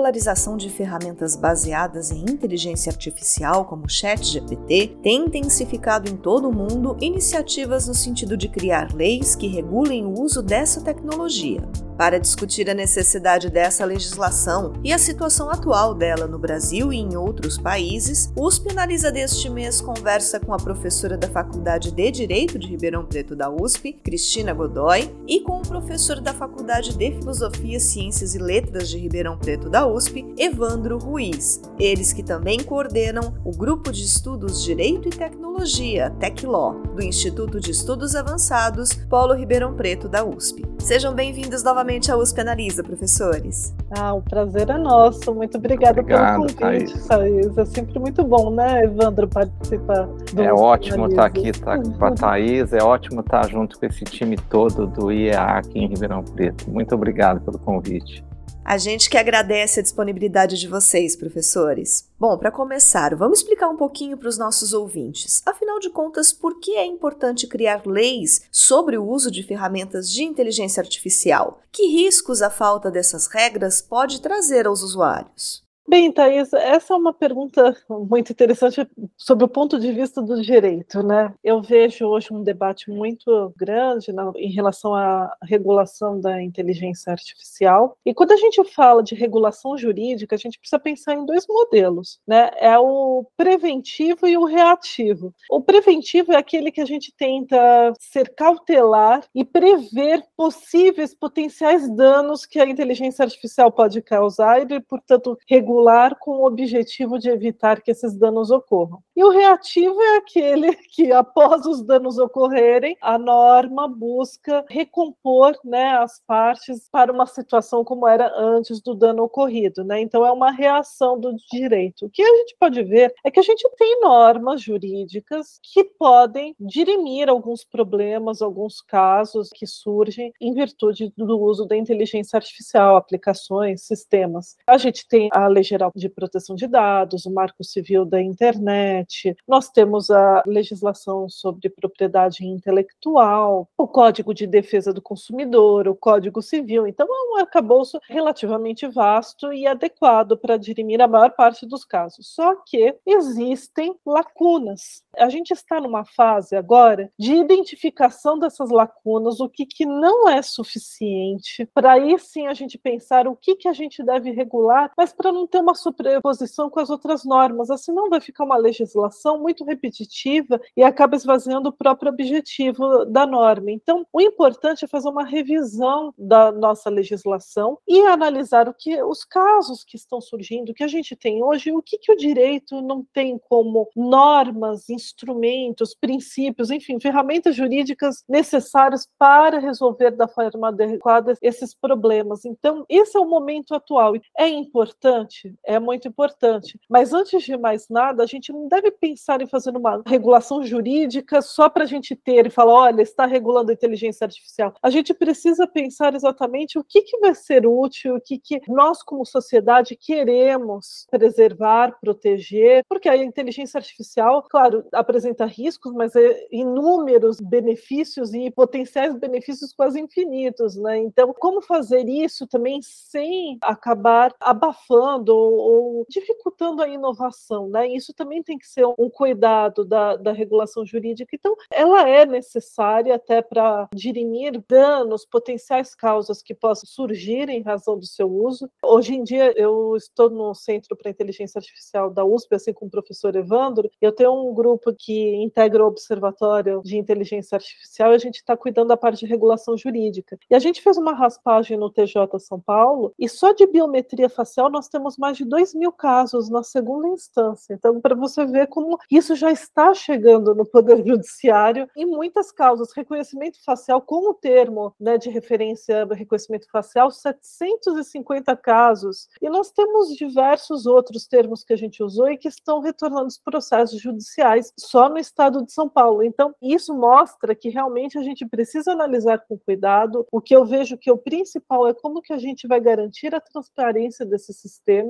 popularização de ferramentas baseadas em inteligência artificial, como o ChatGPT, tem intensificado em todo o mundo iniciativas no sentido de criar leis que regulem o uso dessa tecnologia. Para discutir a necessidade dessa legislação e a situação atual dela no Brasil e em outros países, o USP Analisa deste mês conversa com a professora da Faculdade de Direito de Ribeirão Preto da USP, Cristina Godoy, e com o professor da Faculdade de Filosofia, Ciências e Letras de Ribeirão Preto da USP, Evandro Ruiz. Eles que também coordenam o Grupo de Estudos Direito e Tecnologia, TecLaw, do Instituto de Estudos Avançados, Polo Ribeirão Preto da USP. Sejam bem-vindos novamente novamente a USP Analisa, professores. Ah, o prazer é nosso. Muito obrigada Obrigado, pelo convite, Thaís. Thaís. É sempre muito bom, né, Evandro, participar do É ótimo estar tá aqui tá com a Thaís, é ótimo estar tá junto com esse time todo do IEA aqui em Ribeirão Preto. Muito obrigado pelo convite. A gente que agradece a disponibilidade de vocês, professores. Bom, para começar, vamos explicar um pouquinho para os nossos ouvintes. Afinal de contas, por que é importante criar leis sobre o uso de ferramentas de inteligência artificial? Que riscos a falta dessas regras pode trazer aos usuários? Bem, Thais, essa é uma pergunta muito interessante sobre o ponto de vista do direito, né? Eu vejo hoje um debate muito grande na, em relação à regulação da inteligência artificial. E quando a gente fala de regulação jurídica, a gente precisa pensar em dois modelos, né? É o preventivo e o reativo. O preventivo é aquele que a gente tenta ser cautelar e prever possíveis potenciais danos que a inteligência artificial pode causar e, portanto, regular regular com o objetivo de evitar que esses danos ocorram. E o reativo é aquele que, após os danos ocorrerem, a norma busca recompor né, as partes para uma situação como era antes do dano ocorrido. Né? Então, é uma reação do direito. O que a gente pode ver é que a gente tem normas jurídicas que podem dirimir alguns problemas, alguns casos que surgem em virtude do uso da inteligência artificial, aplicações, sistemas. A gente tem a Lei Geral de Proteção de Dados, o Marco Civil da Internet, nós temos a legislação sobre propriedade intelectual, o Código de Defesa do Consumidor, o Código Civil. Então, é um arcabouço relativamente vasto e adequado para dirimir a maior parte dos casos. Só que existem lacunas. A gente está numa fase agora de identificação dessas lacunas, o que, que não é suficiente, para aí sim a gente pensar o que, que a gente deve regular, mas para não ter uma sobreposição com as outras normas, assim não vai ficar uma legislação muito repetitiva e acaba esvaziando o próprio objetivo da norma. Então, o importante é fazer uma revisão da nossa legislação e analisar o que os casos que estão surgindo, que a gente tem hoje, o que, que o direito não tem como normas, instrumentos, princípios, enfim, ferramentas jurídicas necessárias para resolver da forma adequada esses problemas. Então, esse é o momento atual. É importante é muito importante. Mas antes de mais nada, a gente não deve pensar em fazer uma regulação jurídica só para a gente ter e falar, olha, está regulando a inteligência artificial. A gente precisa pensar exatamente o que, que vai ser útil, o que, que nós, como sociedade, queremos preservar, proteger, porque a inteligência artificial, claro, apresenta riscos, mas é inúmeros benefícios e potenciais benefícios quase infinitos, né? Então, como fazer isso também sem acabar abafando ou, dificultando a inovação, né? Isso também tem que ser um cuidado da, da regulação jurídica. Então, ela é necessária até para dirimir danos, potenciais causas que possam surgir em razão do seu uso. Hoje em dia, eu estou no Centro para Inteligência Artificial da USP, assim como o professor Evandro. Eu tenho um grupo que integra o Observatório de Inteligência Artificial e a gente está cuidando da parte de regulação jurídica. E a gente fez uma raspagem no TJ São Paulo e só de biometria facial nós temos mais de 2 mil casos na segunda instância. Então, para você ver como isso já está chegando no Poder Judiciário em muitas causas. Reconhecimento facial, como termo né, de referência reconhecimento facial, 750 casos. E nós temos diversos outros termos que a gente usou e que estão retornando os processos judiciais só no estado de São Paulo. Então, isso mostra que realmente a gente precisa analisar com cuidado. O que eu vejo que o principal é como que a gente vai garantir a transparência desses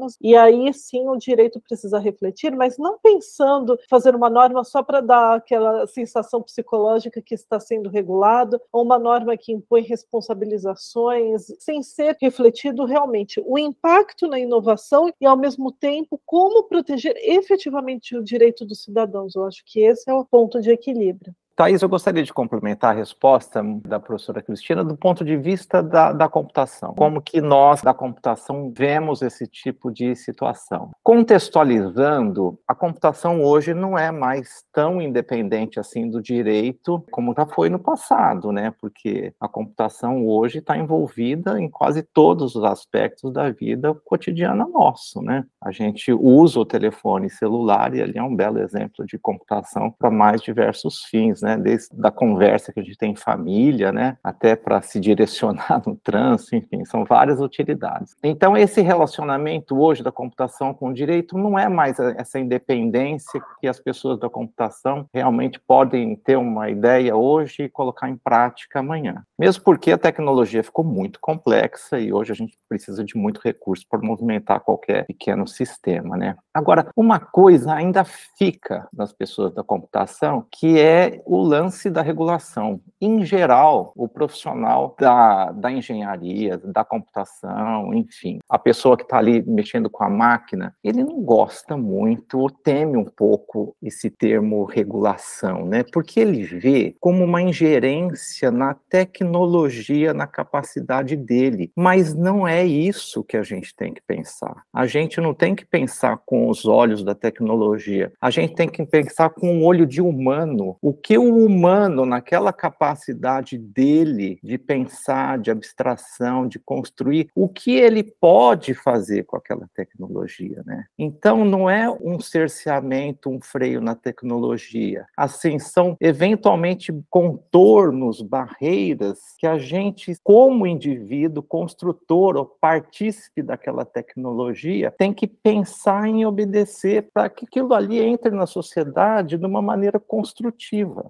sistemas, e aí sim o direito precisa refletir, mas não pensando fazer uma norma só para dar aquela sensação psicológica que está sendo regulado, ou uma norma que impõe responsabilizações, sem ser refletido realmente o impacto na inovação e, ao mesmo tempo, como proteger efetivamente o direito dos cidadãos. Eu acho que esse é o ponto de equilíbrio. Thais, eu gostaria de complementar a resposta da professora Cristina do ponto de vista da, da computação. Como que nós, da computação, vemos esse tipo de situação. Contextualizando, a computação hoje não é mais tão independente assim do direito como já foi no passado, né? Porque a computação hoje está envolvida em quase todos os aspectos da vida cotidiana nosso, né? A gente usa o telefone celular e ali é um belo exemplo de computação para mais diversos fins, né? Né, desde a conversa que a gente tem em família, né, até para se direcionar no trânsito, enfim, são várias utilidades. Então, esse relacionamento hoje da computação com o direito não é mais essa independência que as pessoas da computação realmente podem ter uma ideia hoje e colocar em prática amanhã. Mesmo porque a tecnologia ficou muito complexa e hoje a gente precisa de muito recurso para movimentar qualquer pequeno sistema, né? Agora, uma coisa ainda fica nas pessoas da computação, que é o lance da regulação. Em geral, o profissional da, da engenharia, da computação, enfim, a pessoa que está ali mexendo com a máquina, ele não gosta muito teme um pouco esse termo regulação, né? Porque ele vê como uma ingerência na tecnologia, na capacidade dele. Mas não é isso que a gente tem que pensar. A gente não tem que pensar com os olhos da tecnologia. A gente tem que pensar com o olho de humano. O que o humano, naquela capacidade dele de pensar, de abstração, de construir, o que ele pode fazer com aquela tecnologia, né? Então, não é um cerceamento, um freio na tecnologia. Assim, são eventualmente contornos, barreiras que a gente, como indivíduo, construtor ou partícipe daquela tecnologia, tem que pensar em obedecer para que aquilo ali entre na sociedade de uma maneira construtiva.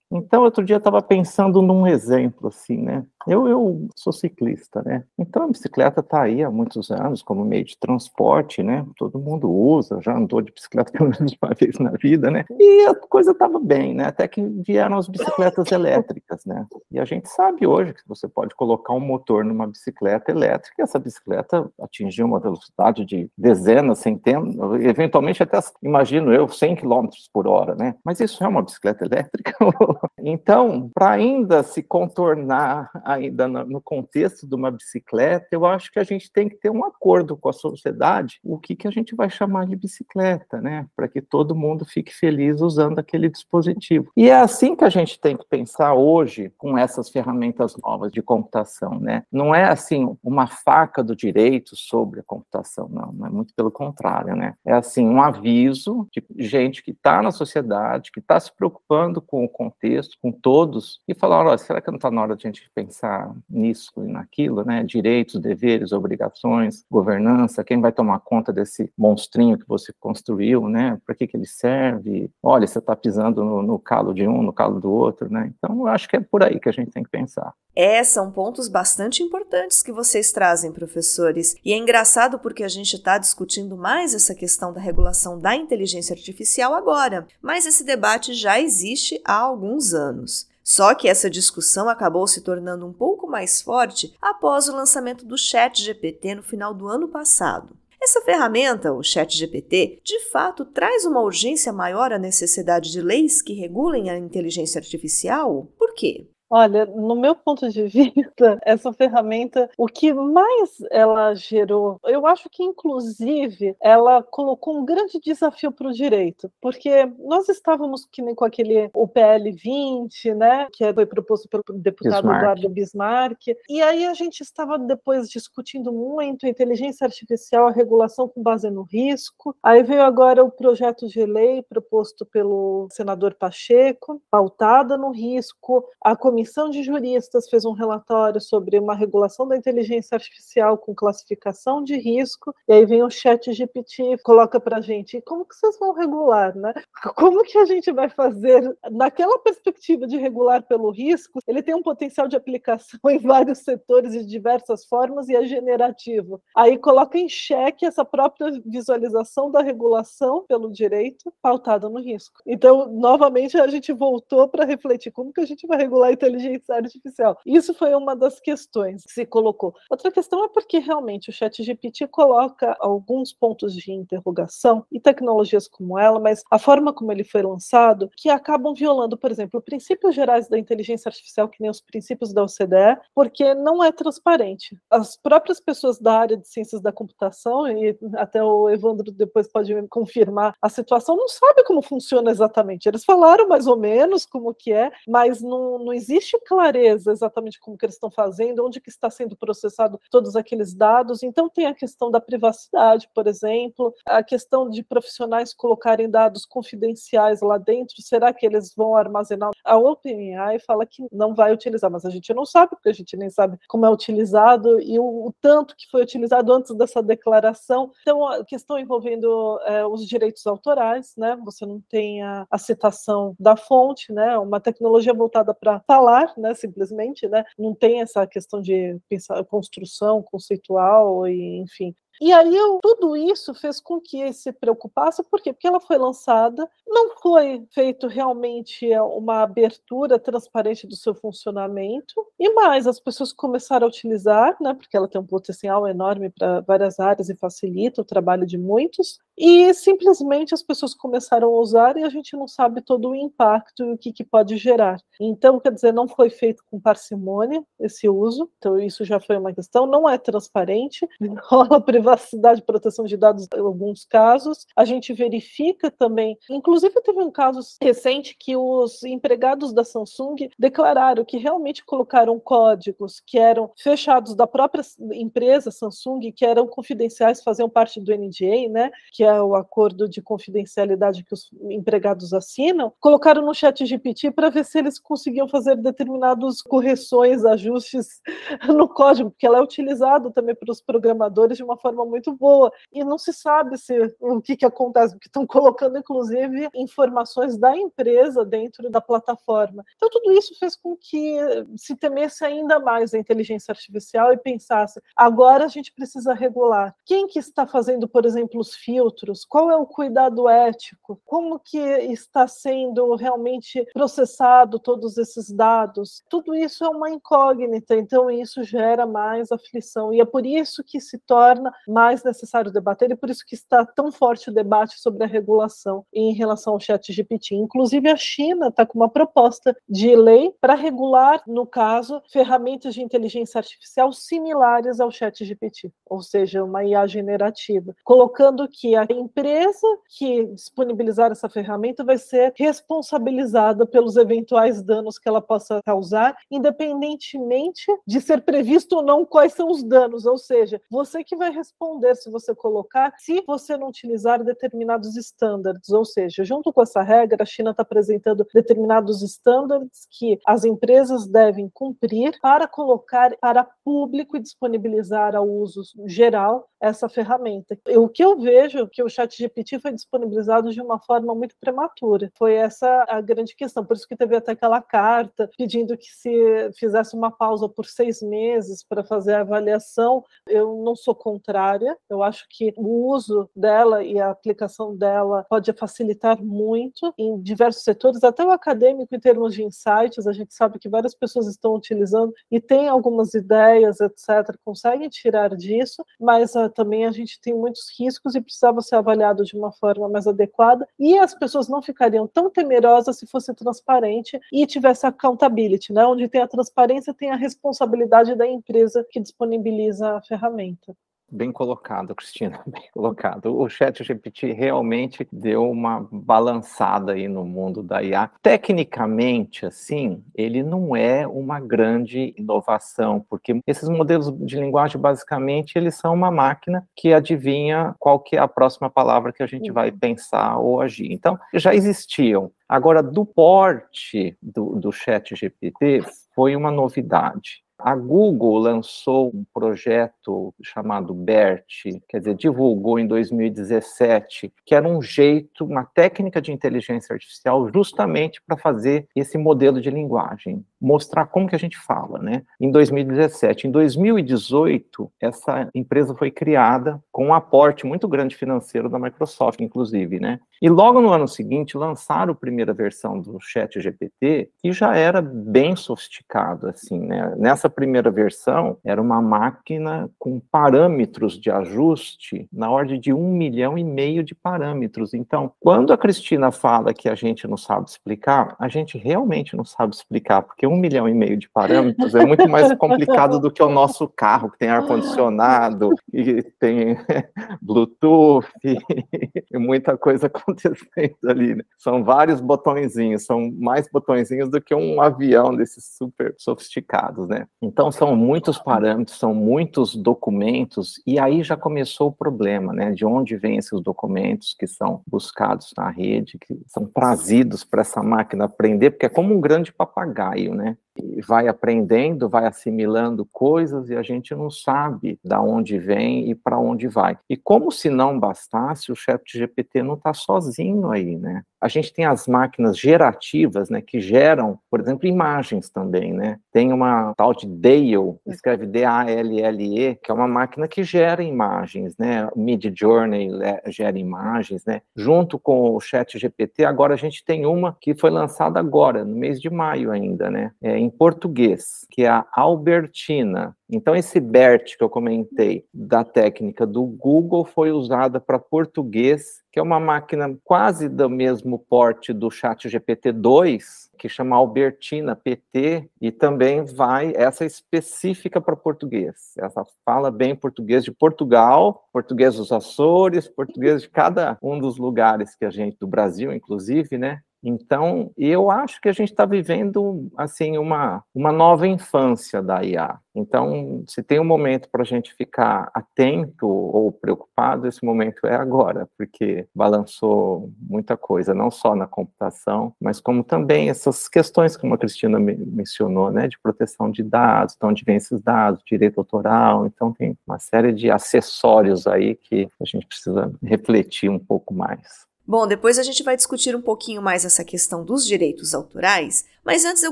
Então, outro dia eu estava pensando num exemplo, assim, né? Eu, eu sou ciclista, né? Então, a bicicleta está aí há muitos anos como meio de transporte, né? Todo mundo usa, já andou de bicicleta pelo menos uma vez na vida, né? E a coisa estava bem, né? Até que vieram as bicicletas elétricas, né? E a gente sabe hoje que você pode colocar um motor numa bicicleta elétrica e essa bicicleta atingir uma velocidade de dezenas, centenas, eventualmente até, imagino eu, 100 km por hora, né? Mas isso é uma bicicleta elétrica? Então, para ainda se contornar ainda no contexto de uma bicicleta, eu acho que a gente tem que ter um acordo com a sociedade, o que, que a gente vai chamar de bicicleta, né? Para que todo mundo fique feliz usando aquele dispositivo. E é assim que a gente tem que pensar hoje com essas ferramentas novas de computação, né? Não é assim uma faca do direito sobre a computação, não, é muito pelo contrário, né? É assim um aviso de gente que está na sociedade, que está se preocupando com o contexto com todos, e falar, olha, será que não está na hora de a gente pensar nisso e naquilo, né? Direitos, deveres, obrigações, governança, quem vai tomar conta desse monstrinho que você construiu, né? Para que, que ele serve? Olha, você está pisando no, no calo de um, no calo do outro, né? Então, eu acho que é por aí que a gente tem que pensar. É, são pontos bastante importantes que vocês trazem, professores. E é engraçado porque a gente está discutindo mais essa questão da regulação da inteligência artificial agora, mas esse debate já existe há alguns anos. Só que essa discussão acabou se tornando um pouco mais forte após o lançamento do Chat GPT no final do ano passado. Essa ferramenta, o ChatGPT, de fato traz uma urgência maior à necessidade de leis que regulem a inteligência artificial? Por quê? Olha, no meu ponto de vista, essa ferramenta, o que mais ela gerou, eu acho que inclusive ela colocou um grande desafio para o direito, porque nós estávamos que nem com aquele o PL 20, né, que foi proposto pelo deputado Bismarck. Eduardo Bismarck, e aí a gente estava depois discutindo muito inteligência artificial, a regulação com base no risco. Aí veio agora o projeto de lei proposto pelo senador Pacheco, pautada no risco. A comissão de juristas fez um relatório sobre uma regulação da inteligência artificial com classificação de risco. E aí vem o chat GPT coloca para a gente, como que vocês vão regular, né? Como que a gente vai fazer naquela perspectiva de regular pelo risco? Ele tem um potencial de aplicação em vários setores de diversas formas e é generativo. Aí coloca em xeque essa própria visualização da regulação pelo direito pautada no risco. Então, novamente, a gente voltou para refletir como que a gente vai regular a inteligência artificial. Isso foi uma das questões que se colocou. Outra questão é porque realmente o chat GPT coloca alguns pontos de interrogação e tecnologias como ela, mas a forma como ele foi lançado, que acabam violando, por exemplo, princípios gerais da inteligência artificial, que nem os princípios da OCDE, porque não é transparente. As próprias pessoas da área de ciências da computação, e até o Evandro depois pode confirmar, a situação não sabe como funciona exatamente. Eles falaram mais ou menos como que é, mas não, não existe clareza exatamente como que eles estão fazendo, onde que está sendo processado todos aqueles dados. Então tem a questão da privacidade, por exemplo, a questão de profissionais colocarem dados confidenciais lá dentro. Será que eles vão armazenar? A OpenAI fala que não vai utilizar, mas a gente não sabe, porque a gente nem sabe como é utilizado e o, o tanto que foi utilizado antes dessa declaração. Então, a questão envolvendo é, os direitos autorais, né? Você não tem a, a citação da fonte, né? Uma tecnologia voltada para falar, né? Simplesmente, né? Não tem essa questão de pensar construção conceitual e, enfim, e aí eu, tudo isso fez com que se preocupasse, por quê? Porque ela foi lançada, não foi feito realmente uma abertura transparente do seu funcionamento, e mais, as pessoas começaram a utilizar, né, porque ela tem um potencial enorme para várias áreas e facilita o trabalho de muitos, e simplesmente as pessoas começaram a usar e a gente não sabe todo o impacto e o que, que pode gerar. Então, quer dizer, não foi feito com parcimônia esse uso, então isso já foi uma questão, não é transparente, rola privacidade proteção de dados em alguns casos. A gente verifica também, inclusive teve um caso recente que os empregados da Samsung declararam que realmente colocaram códigos que eram fechados da própria empresa Samsung, que eram confidenciais, faziam parte do NDA, né, que é o acordo de confidencialidade que os empregados assinam, colocaram no chat GPT para ver se eles conseguiam fazer determinadas correções, ajustes no código, porque ela é utilizada também pelos programadores de uma forma muito boa. E não se sabe se o que, que acontece, porque estão colocando, inclusive, informações da empresa dentro da plataforma. Então, tudo isso fez com que se temesse ainda mais a inteligência artificial e pensasse: agora a gente precisa regular. Quem que está fazendo, por exemplo, os filtros? Qual é o cuidado ético? Como que está sendo realmente processado todos esses dados? Tudo isso é uma incógnita, então isso gera mais aflição. E é por isso que se torna mais necessário debater e por isso que está tão forte o debate sobre a regulação em relação ao chat GPT. Inclusive, a China está com uma proposta de lei para regular, no caso, ferramentas de inteligência artificial similares ao chat GPT, ou seja, uma IA generativa, colocando que a empresa que disponibilizar essa ferramenta vai ser responsabilizada pelos eventuais danos que ela possa causar, independentemente de ser previsto ou não quais são os danos, ou seja, você que vai responder se você colocar, se você não utilizar determinados estándares, ou seja, junto com essa regra, a China está apresentando determinados estándares que as empresas devem cumprir para colocar para público e disponibilizar ao uso geral essa ferramenta. O que eu vejo que o Chat GPT foi disponibilizado de uma forma muito prematura. Foi essa a grande questão. Por isso que teve até aquela carta pedindo que se fizesse uma pausa por seis meses para fazer a avaliação. Eu não sou contrária. Eu acho que o uso dela e a aplicação dela pode facilitar muito em diversos setores, até o acadêmico em termos de insights. A gente sabe que várias pessoas estão utilizando e têm algumas ideias, etc., conseguem tirar disso, mas uh, também a gente tem muitos riscos e precisava ser avaliado de uma forma mais adequada. E as pessoas não ficariam tão temerosas se fosse transparente e tivesse accountability, né? Onde tem a transparência, tem a responsabilidade da empresa que disponibiliza a ferramenta. Bem colocado, Cristina, bem colocado. O Chat GPT realmente deu uma balançada aí no mundo da IA. Tecnicamente, assim, ele não é uma grande inovação, porque esses modelos de linguagem, basicamente, eles são uma máquina que adivinha qual que é a próxima palavra que a gente vai uhum. pensar ou agir. Então, já existiam. Agora, do porte do, do Chat GPT, foi uma novidade. A Google lançou um projeto chamado BERT, quer dizer, divulgou em 2017, que era um jeito, uma técnica de inteligência artificial justamente para fazer esse modelo de linguagem, mostrar como que a gente fala, né? Em 2017, em 2018, essa empresa foi criada com um aporte muito grande financeiro da Microsoft, inclusive, né? E logo no ano seguinte lançaram a primeira versão do Chat GPT, que já era bem sofisticado, assim, né? Nessa primeira versão, era uma máquina com parâmetros de ajuste na ordem de um milhão e meio de parâmetros. Então, quando a Cristina fala que a gente não sabe explicar, a gente realmente não sabe explicar, porque um milhão e meio de parâmetros é muito mais complicado do que o nosso carro, que tem ar-condicionado, e tem Bluetooth, e muita coisa acontecendo ali. Né? São vários botõezinhos, são mais botõezinhos do que um avião desses super sofisticados, né? Então são muitos parâmetros, são muitos documentos, e aí já começou o problema, né? De onde vêm esses documentos que são buscados na rede, que são trazidos para essa máquina aprender, porque é como um grande papagaio, né? E vai aprendendo, vai assimilando coisas e a gente não sabe da onde vem e para onde vai. E como se não bastasse, o chat GPT não está sozinho aí, né? A gente tem as máquinas gerativas, né, que geram, por exemplo, imagens também, né? Tem uma tal de Dale, escreve D-A-L-L-E, que é uma máquina que gera imagens, né? Mid Journey gera imagens, né? Junto com o Chat GPT, agora a gente tem uma que foi lançada agora, no mês de maio ainda, né? É, em português, que é a Albertina. Então, esse BERT que eu comentei da técnica do Google foi usada para português, que é uma máquina quase do mesmo porte do Chat GPT-2, que chama Albertina PT, e também vai essa específica para português. Essa fala bem português de Portugal, português dos Açores, português de cada um dos lugares que a gente, do Brasil, inclusive, né? Então, eu acho que a gente está vivendo assim uma, uma nova infância da IA. Então, se tem um momento para a gente ficar atento ou preocupado, esse momento é agora, porque balançou muita coisa, não só na computação, mas como também essas questões como a Cristina mencionou, né, de proteção de dados, então onde vem esses dados, direito autoral, então tem uma série de acessórios aí que a gente precisa refletir um pouco mais. Bom, depois a gente vai discutir um pouquinho mais essa questão dos direitos autorais, mas antes eu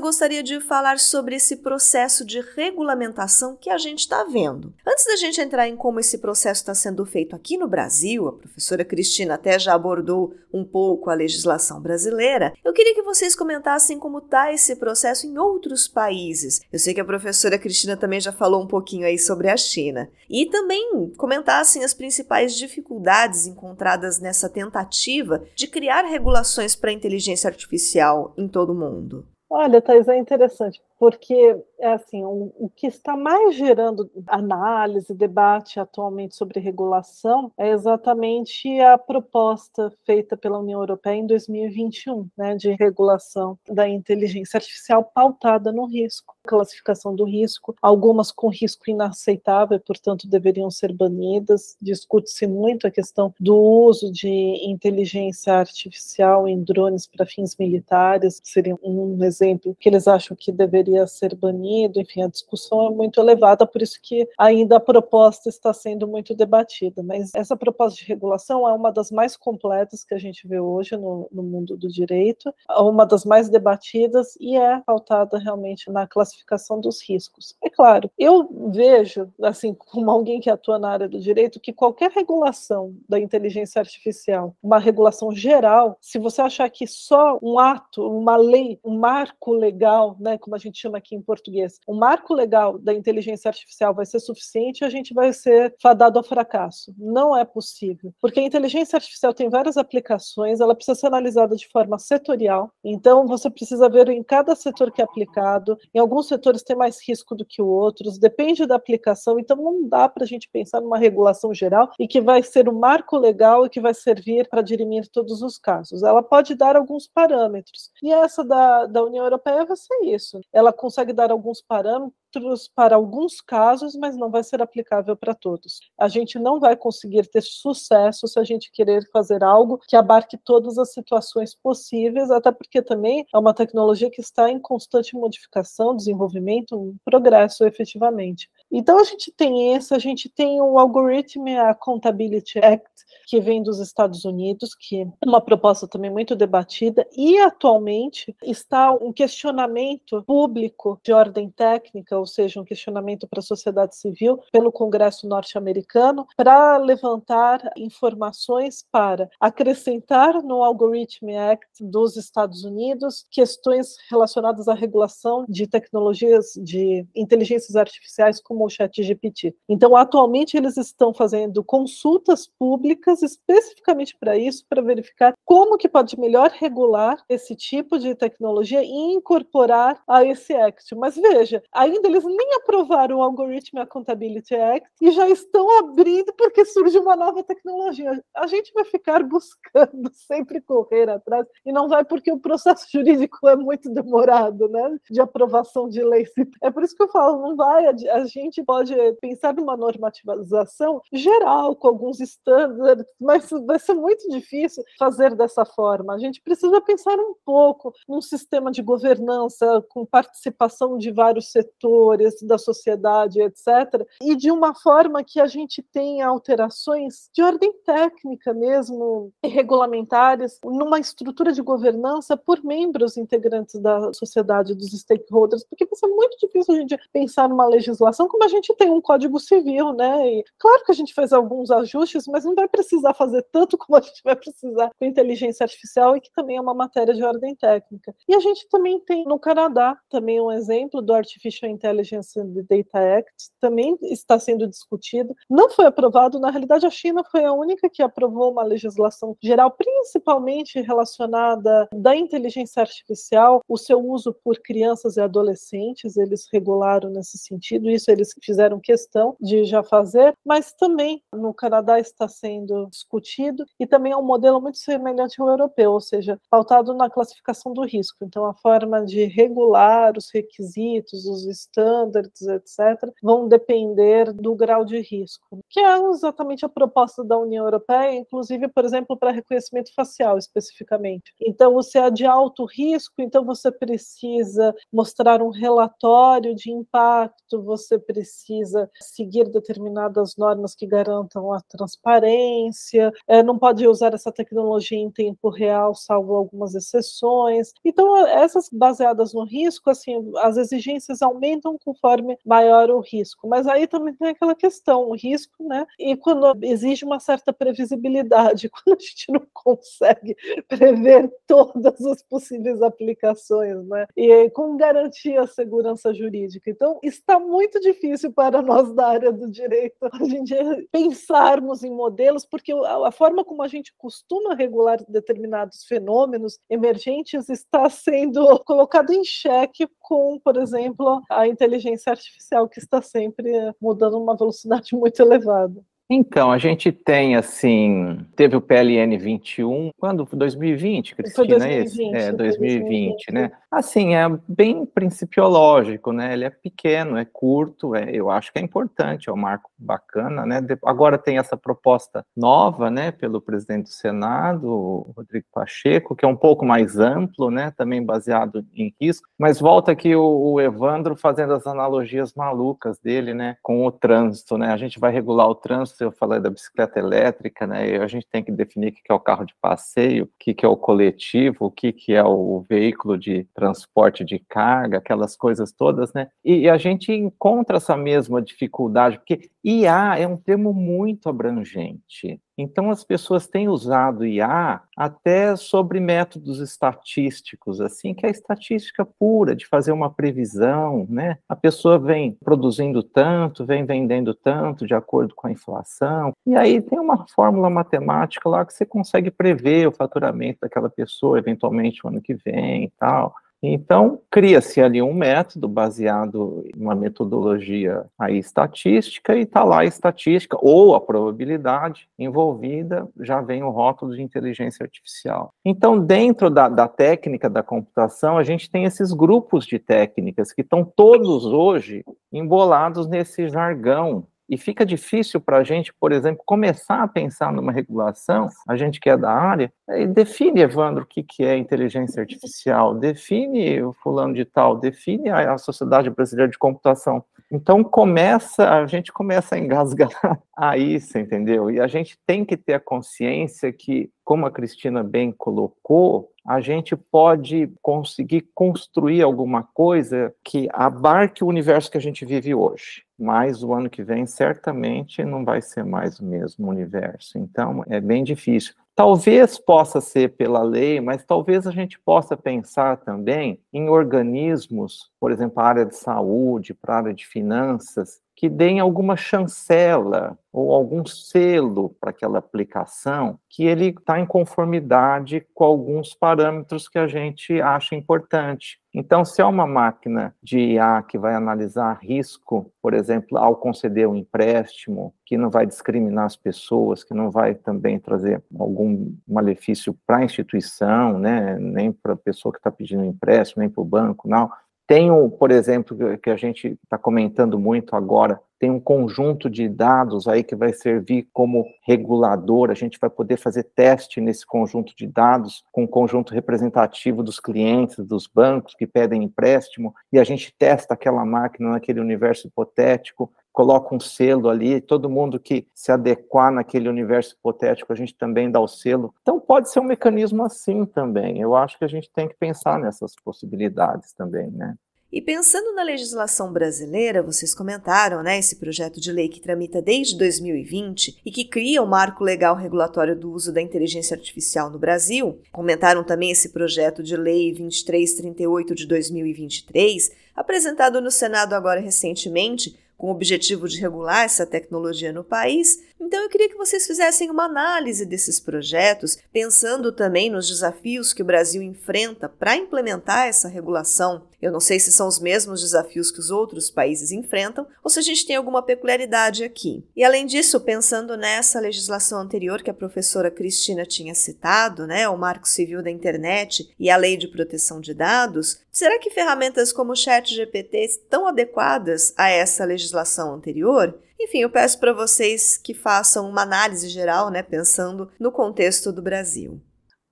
gostaria de falar sobre esse processo de regulamentação que a gente está vendo. Antes da gente entrar em como esse processo está sendo feito aqui no Brasil, a professora Cristina até já abordou um pouco a legislação brasileira, eu queria que vocês comentassem como está esse processo em outros países. Eu sei que a professora Cristina também já falou um pouquinho aí sobre a China. E também comentassem as principais dificuldades encontradas nessa tentativa de criar regulações para a inteligência artificial em todo o mundo. Olha, Thais, é interessante, porque é assim, o, o, que está mais gerando análise, debate atualmente sobre regulação é exatamente a proposta feita pela União Europeia em 2021, né, de regulação da inteligência artificial pautada no risco, classificação do risco, algumas com risco inaceitável, portanto deveriam ser banidas. Discute-se muito a questão do uso de inteligência artificial em drones para fins militares, seria um exemplo que eles acham que deveria deveria ser banido, enfim, a discussão é muito elevada, por isso que ainda a proposta está sendo muito debatida. Mas essa proposta de regulação é uma das mais completas que a gente vê hoje no, no mundo do direito, uma das mais debatidas e é pautada realmente na classificação dos riscos. É claro, eu vejo, assim, como alguém que atua na área do direito, que qualquer regulação da inteligência artificial, uma regulação geral, se você achar que só um ato, uma lei, um marco legal, né, como a gente chama aqui em português, um marco legal da inteligência artificial vai ser suficiente, a gente vai ser fadado ao fracasso. Não é possível, porque a inteligência artificial tem várias aplicações, ela precisa ser analisada de forma setorial, então você precisa ver em cada setor que é aplicado, em alguns setores tem mais risco do que outros, depende da aplicação, então não dá para a gente pensar numa regulação geral e que vai ser o um marco legal e que vai servir para dirimir todos os casos. Ela pode dar alguns parâmetros, e essa da, da União Europeia vai ser isso. Ela consegue dar alguns parâmetros para alguns casos, mas não vai ser aplicável para todos. A gente não vai conseguir ter sucesso se a gente querer fazer algo que abarque todas as situações possíveis, até porque também é uma tecnologia que está em constante modificação, desenvolvimento, progresso efetivamente. Então a gente tem esse, a gente tem o Algorithm Accountability Act, que vem dos Estados Unidos, que é uma proposta também muito debatida, e atualmente está um questionamento público de ordem técnica, ou seja, um questionamento para a sociedade civil, pelo Congresso norte-americano, para levantar informações para acrescentar no Algorithm Act dos Estados Unidos questões relacionadas à regulação de tecnologias de inteligências artificiais como como o ChatGPT. Então, atualmente, eles estão fazendo consultas públicas especificamente para isso, para verificar como que pode melhor regular esse tipo de tecnologia e incorporar a esse Act. Mas veja, ainda eles nem aprovaram o Algorithm Accountability Act e já estão abrindo porque surge uma nova tecnologia. A gente vai ficar buscando sempre correr atrás e não vai porque o processo jurídico é muito demorado, né? De aprovação de leis. É por isso que eu falo, não vai, a gente gente pode pensar numa normatização geral, com alguns estándares, mas vai ser muito difícil fazer dessa forma. A gente precisa pensar um pouco num sistema de governança com participação de vários setores da sociedade, etc., e de uma forma que a gente tenha alterações de ordem técnica mesmo, regulamentares, numa estrutura de governança por membros integrantes da sociedade, dos stakeholders, porque vai ser muito difícil a gente pensar numa legislação como a gente tem um código civil, né? E claro que a gente fez alguns ajustes, mas não vai precisar fazer tanto como a gente vai precisar com inteligência artificial e que também é uma matéria de ordem técnica. E a gente também tem no Canadá também um exemplo do Artificial Intelligence and Data Act, também está sendo discutido. Não foi aprovado, na realidade a China foi a única que aprovou uma legislação geral, principalmente relacionada da inteligência artificial, o seu uso por crianças e adolescentes, eles regularam nesse sentido, isso eles fizeram questão de já fazer, mas também no Canadá está sendo discutido e também é um modelo muito semelhante ao europeu, ou seja, pautado na classificação do risco. Então, a forma de regular os requisitos, os estándares, etc., vão depender do grau de risco, que é exatamente a proposta da União Europeia, inclusive, por exemplo, para reconhecimento facial especificamente. Então, se é de alto risco, então você precisa mostrar um relatório de impacto, você precisa seguir determinadas normas que garantam a transparência, é, não pode usar essa tecnologia em tempo real, salvo algumas exceções. Então, essas baseadas no risco, assim, as exigências aumentam conforme maior o risco. Mas aí também tem aquela questão, o risco, né? E quando exige uma certa previsibilidade, quando a gente não consegue prever todas as possíveis aplicações, né? E com garantia a segurança jurídica. Então, está muito difícil difícil para nós da área do direito a gente pensarmos em modelos, porque a forma como a gente costuma regular determinados fenômenos emergentes está sendo colocado em xeque com, por exemplo, a inteligência artificial que está sempre mudando uma velocidade muito elevada. Então, a gente tem, assim, teve o PLN 21, quando? 2020, Cristina, foi 2020, esse? É, 2020, 2020, né? Assim, é bem principiológico, né? Ele é pequeno, é curto, é, eu acho que é importante, é um marco bacana, né? Agora tem essa proposta nova, né, pelo presidente do Senado, Rodrigo Pacheco, que é um pouco mais amplo, né, também baseado em risco, mas volta aqui o, o Evandro fazendo as analogias malucas dele, né, com o trânsito, né? A gente vai regular o trânsito, eu falei da bicicleta elétrica, né? A gente tem que definir o que é o carro de passeio, o que é o coletivo, o que é o veículo de transporte de carga, aquelas coisas todas, né? E, e a gente encontra essa mesma dificuldade, porque IA é um termo muito abrangente. Então, as pessoas têm usado IA até sobre métodos estatísticos, assim, que é a estatística pura, de fazer uma previsão, né? A pessoa vem produzindo tanto, vem vendendo tanto, de acordo com a inflação, e aí tem uma fórmula matemática lá que você consegue prever o faturamento daquela pessoa, eventualmente, o ano que vem e tal. Então, cria-se ali um método baseado em uma metodologia aí estatística e está lá a estatística ou a probabilidade envolvida, já vem o rótulo de inteligência artificial. Então, dentro da, da técnica da computação, a gente tem esses grupos de técnicas que estão todos hoje embolados nesse jargão e fica difícil para a gente, por exemplo, começar a pensar numa regulação, a gente que é da área, define, Evandro, o que, que é inteligência artificial, define o fulano de tal, define a Sociedade Brasileira de Computação. Então começa, a gente começa a engasgar aí, você entendeu? E a gente tem que ter a consciência que, como a Cristina bem colocou, a gente pode conseguir construir alguma coisa que abarque o universo que a gente vive hoje. Mas o ano que vem, certamente, não vai ser mais o mesmo universo. Então, é bem difícil. Talvez possa ser pela lei, mas talvez a gente possa pensar também em organismos, por exemplo, a área de saúde, para a área de finanças, que deem alguma chancela ou algum selo para aquela aplicação que ele está em conformidade com alguns parâmetros que a gente acha importante. Então, se é uma máquina de IA que vai analisar risco, por exemplo, ao conceder um empréstimo, que não vai discriminar as pessoas, que não vai também trazer algum malefício para a instituição, né, nem para a pessoa que está pedindo um empréstimo, nem para o banco, não, tem, um, por exemplo, que a gente está comentando muito agora, tem um conjunto de dados aí que vai servir como regulador. A gente vai poder fazer teste nesse conjunto de dados com um conjunto representativo dos clientes, dos bancos que pedem empréstimo, e a gente testa aquela máquina naquele universo hipotético coloca um selo ali, todo mundo que se adequar naquele universo hipotético, a gente também dá o selo. Então pode ser um mecanismo assim também. Eu acho que a gente tem que pensar nessas possibilidades também, né? E pensando na legislação brasileira, vocês comentaram, né, esse projeto de lei que tramita desde 2020 e que cria o marco legal regulatório do uso da inteligência artificial no Brasil. Comentaram também esse projeto de lei 2338 de 2023, apresentado no Senado agora recentemente, com o objetivo de regular essa tecnologia no país. Então eu queria que vocês fizessem uma análise desses projetos, pensando também nos desafios que o Brasil enfrenta para implementar essa regulação. Eu não sei se são os mesmos desafios que os outros países enfrentam ou se a gente tem alguma peculiaridade aqui. E além disso, pensando nessa legislação anterior que a professora Cristina tinha citado, né, o Marco Civil da Internet e a Lei de Proteção de Dados, será que ferramentas como o ChatGPT estão adequadas a essa legislação anterior? Enfim, eu peço para vocês que façam uma análise geral, né, pensando no contexto do Brasil.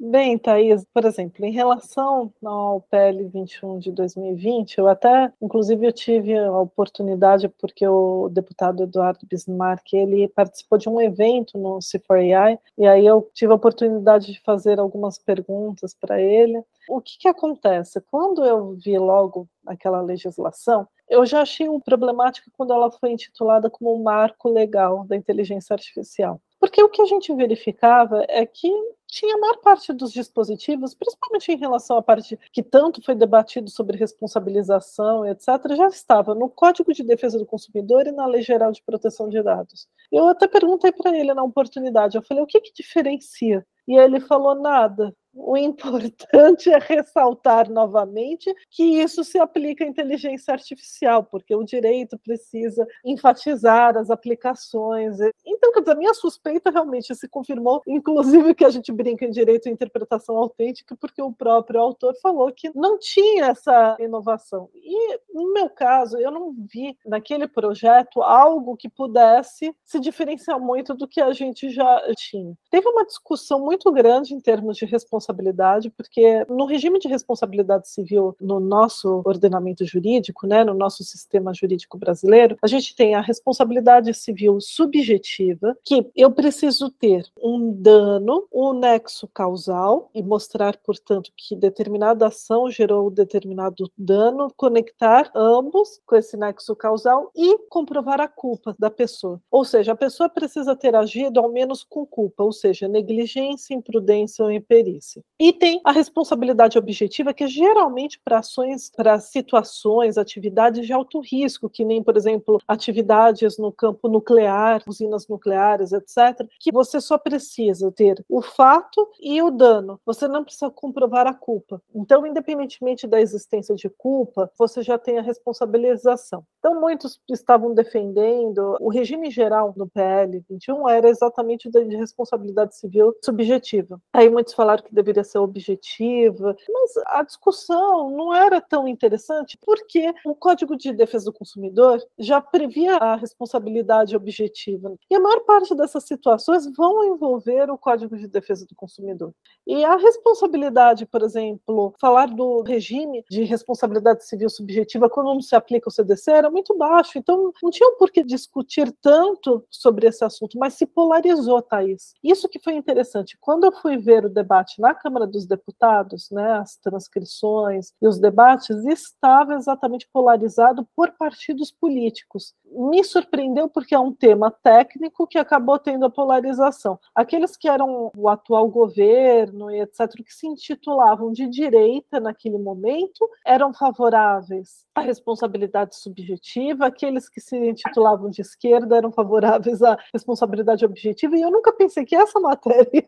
Bem, Thaís, por exemplo, em relação ao PL 21 de 2020, eu até, inclusive, eu tive a oportunidade, porque o deputado Eduardo Bismarck, ele participou de um evento no C4AI, e aí eu tive a oportunidade de fazer algumas perguntas para ele. O que, que acontece? Quando eu vi logo aquela legislação, eu já achei um problemático quando ela foi intitulada como um marco legal da inteligência artificial. Porque o que a gente verificava é que tinha a maior parte dos dispositivos, principalmente em relação à parte que tanto foi debatido sobre responsabilização, etc., já estava no Código de Defesa do Consumidor e na Lei Geral de Proteção de Dados. Eu até perguntei para ele na oportunidade, eu falei, o que, que diferencia? E ele falou nada. O importante é ressaltar novamente que isso se aplica à inteligência artificial, porque o direito precisa enfatizar as aplicações. Então, quer dizer, a minha suspeita realmente se confirmou, inclusive que a gente brinca em direito à interpretação autêntica, porque o próprio autor falou que não tinha essa inovação. E, no meu caso, eu não vi naquele projeto algo que pudesse se diferenciar muito do que a gente já tinha. Teve uma discussão muito grande em termos de responsabilidade responsabilidade, porque no regime de responsabilidade civil, no nosso ordenamento jurídico, né, no nosso sistema jurídico brasileiro, a gente tem a responsabilidade civil subjetiva, que eu preciso ter um dano, um nexo causal e mostrar, portanto, que determinada ação gerou determinado dano, conectar ambos com esse nexo causal e comprovar a culpa da pessoa. Ou seja, a pessoa precisa ter agido ao menos com culpa, ou seja, negligência, imprudência ou imperícia. E tem a responsabilidade objetiva, que é geralmente para ações, para situações, atividades de alto risco, que nem, por exemplo, atividades no campo nuclear, usinas nucleares, etc., que você só precisa ter o fato e o dano. Você não precisa comprovar a culpa. Então, independentemente da existência de culpa, você já tem a responsabilização. Então, muitos estavam defendendo o regime geral no PL 21 era exatamente de responsabilidade civil subjetiva. Aí muitos falaram que deveria ser objetiva, mas a discussão não era tão interessante porque o Código de Defesa do Consumidor já previa a responsabilidade objetiva. E a maior parte dessas situações vão envolver o Código de Defesa do Consumidor. E a responsabilidade, por exemplo, falar do regime de responsabilidade civil subjetiva quando não se aplica o CDC era muito baixo, então não tinha por que discutir tanto sobre esse assunto, mas se polarizou, Thaís. Isso que foi interessante. Quando eu fui ver o debate na Câmara dos Deputados, né, as transcrições e os debates, estava exatamente polarizado por partidos políticos. Me surpreendeu porque é um tema técnico que acabou tendo a polarização. Aqueles que eram o atual governo e etc., que se intitulavam de direita naquele momento, eram favoráveis à responsabilidade subjetiva, aqueles que se intitulavam de esquerda eram favoráveis à responsabilidade objetiva, e eu nunca pensei que essa matéria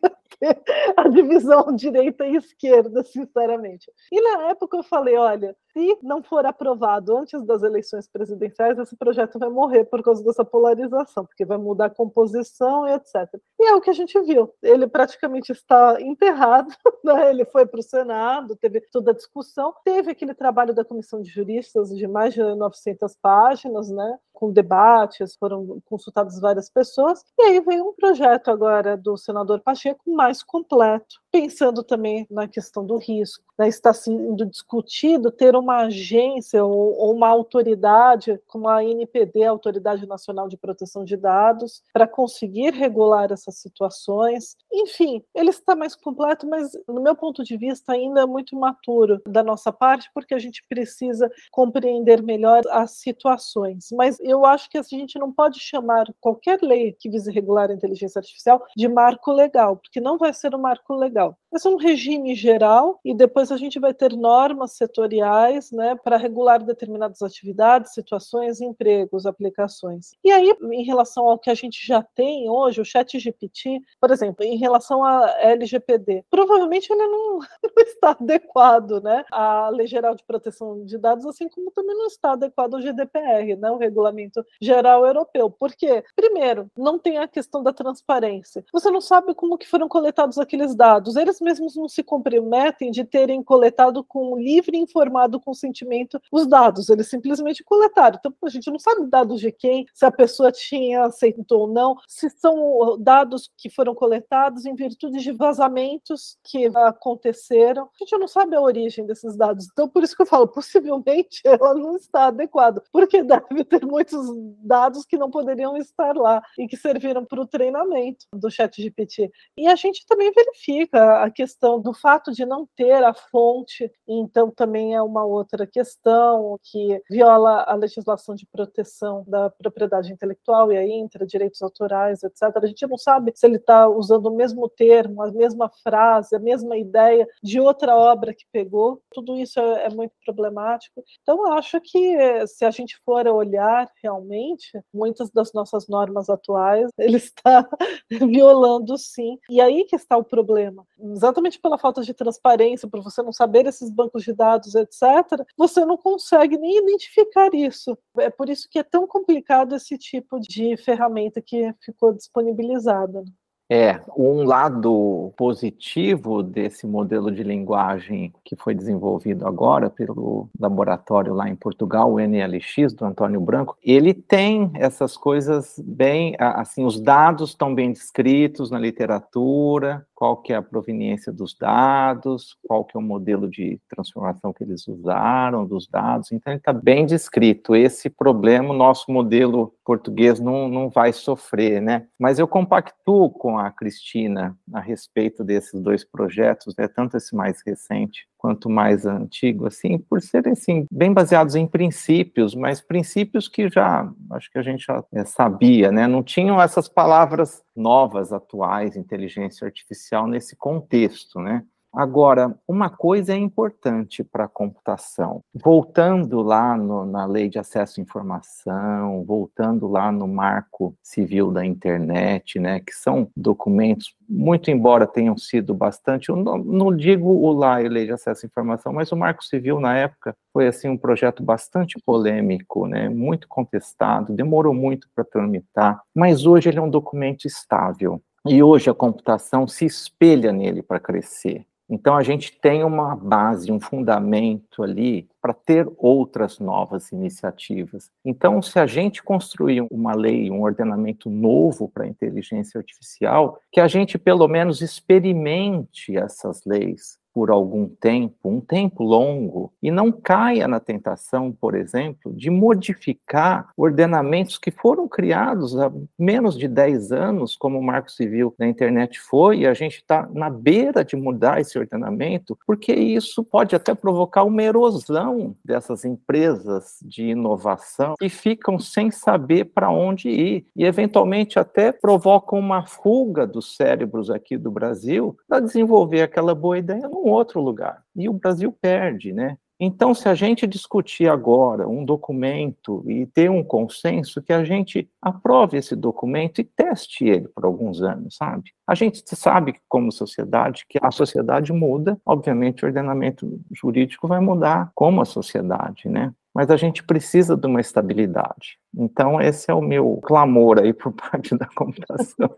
a divisão direita e esquerda, sinceramente. E na época eu falei, olha, se não for aprovado antes das eleições presidenciais, esse projeto vai morrer por causa dessa polarização, porque vai mudar a composição e etc. E é o que a gente viu. Ele praticamente está enterrado, né? ele foi para o Senado, teve toda a discussão, teve aquele trabalho da comissão de juristas de mais de 900 páginas, né? com debates, foram consultadas várias pessoas, e aí veio um projeto agora do senador Pacheco mais completo, pensando também na questão do risco. Né? Está sendo discutido ter uma agência ou, ou uma autoridade, como a NPD, a Autoridade Nacional de Proteção de Dados, para conseguir regular essas situações. Enfim, ele está mais completo, mas, no meu ponto de vista, ainda é muito imaturo da nossa parte, porque a gente precisa compreender melhor as situações. Mas eu acho que a gente não pode chamar qualquer lei que vise regular a inteligência artificial de marco legal, porque não vai ser um marco legal. Vai ser um regime geral e depois a gente vai ter normas setoriais né, para regular determinadas atividades, situações, empregos, aplicações. E aí, em relação ao que a gente já tem hoje, o chat GPT, por exemplo, em relação a LGPD, provavelmente ele não, não está adequado né, à Lei Geral de Proteção de Dados, assim como também não está adequado ao GDPR, né, o Regulamento Geral Europeu. Por quê? Primeiro, não tem a questão da transparência. Você não sabe como que foram coletados aqueles dados. Eles mesmos não se comprometem de terem coletado com livre e informado consentimento os dados. Eles simplesmente coletaram. Então, a gente não sabe dados de quem, se a pessoa tinha aceito ou não, se são dados que foram coletados em virtude de vazamentos que aconteceram. A gente não sabe a origem desses dados. Então, por isso que eu falo, possivelmente ela não está adequada, porque deve ter muitos muitos dados que não poderiam estar lá e que serviram para o treinamento do chat GPT. E a gente também verifica a questão do fato de não ter a fonte, então também é uma outra questão que viola a legislação de proteção da propriedade intelectual e aí entra direitos autorais, etc. A gente não sabe se ele está usando o mesmo termo, a mesma frase, a mesma ideia de outra obra que pegou. Tudo isso é, é muito problemático. Então, eu acho que se a gente for olhar realmente, muitas das nossas normas atuais, ele está violando sim. E aí que está o problema. Exatamente pela falta de transparência, por você não saber esses bancos de dados, etc., você não consegue nem identificar isso. É por isso que é tão complicado esse tipo de ferramenta que ficou disponibilizada. É, um lado positivo desse modelo de linguagem que foi desenvolvido agora pelo laboratório lá em Portugal, o NLX, do Antônio Branco, ele tem essas coisas bem, assim, os dados estão bem descritos na literatura, qual que é a proveniência dos dados, qual que é o modelo de transformação que eles usaram dos dados, então ele está bem descrito. Esse problema, o nosso modelo português não, não vai sofrer, né? Mas eu compactuo com a Cristina a respeito desses dois projetos, né, tanto esse mais recente quanto mais antigo, assim, por serem assim, bem baseados em princípios, mas princípios que já, acho que a gente já é, sabia, né? Não tinham essas palavras novas, atuais, inteligência artificial nesse contexto, né? Agora, uma coisa é importante para a computação. Voltando lá no, na lei de acesso à informação, voltando lá no marco civil da internet, né, que são documentos, muito embora tenham sido bastante, eu não, não digo o lá lei de acesso à informação, mas o marco civil na época foi assim um projeto bastante polêmico, né, muito contestado, demorou muito para tramitar, mas hoje ele é um documento estável. E hoje a computação se espelha nele para crescer. Então, a gente tem uma base, um fundamento ali para ter outras novas iniciativas. Então, se a gente construir uma lei, um ordenamento novo para a inteligência artificial, que a gente pelo menos experimente essas leis, por algum tempo, um tempo longo, e não caia na tentação, por exemplo, de modificar ordenamentos que foram criados há menos de 10 anos, como o Marco Civil da internet foi, e a gente está na beira de mudar esse ordenamento, porque isso pode até provocar uma erosão dessas empresas de inovação que ficam sem saber para onde ir, e eventualmente até provocam uma fuga dos cérebros aqui do Brasil para desenvolver aquela boa ideia num outro lugar. E o Brasil perde, né? Então, se a gente discutir agora um documento e ter um consenso, que a gente aprove esse documento e teste ele por alguns anos, sabe? A gente sabe, como sociedade, que a sociedade muda, obviamente o ordenamento jurídico vai mudar como a sociedade, né? Mas a gente precisa de uma estabilidade. Então, esse é o meu clamor aí por parte da computação.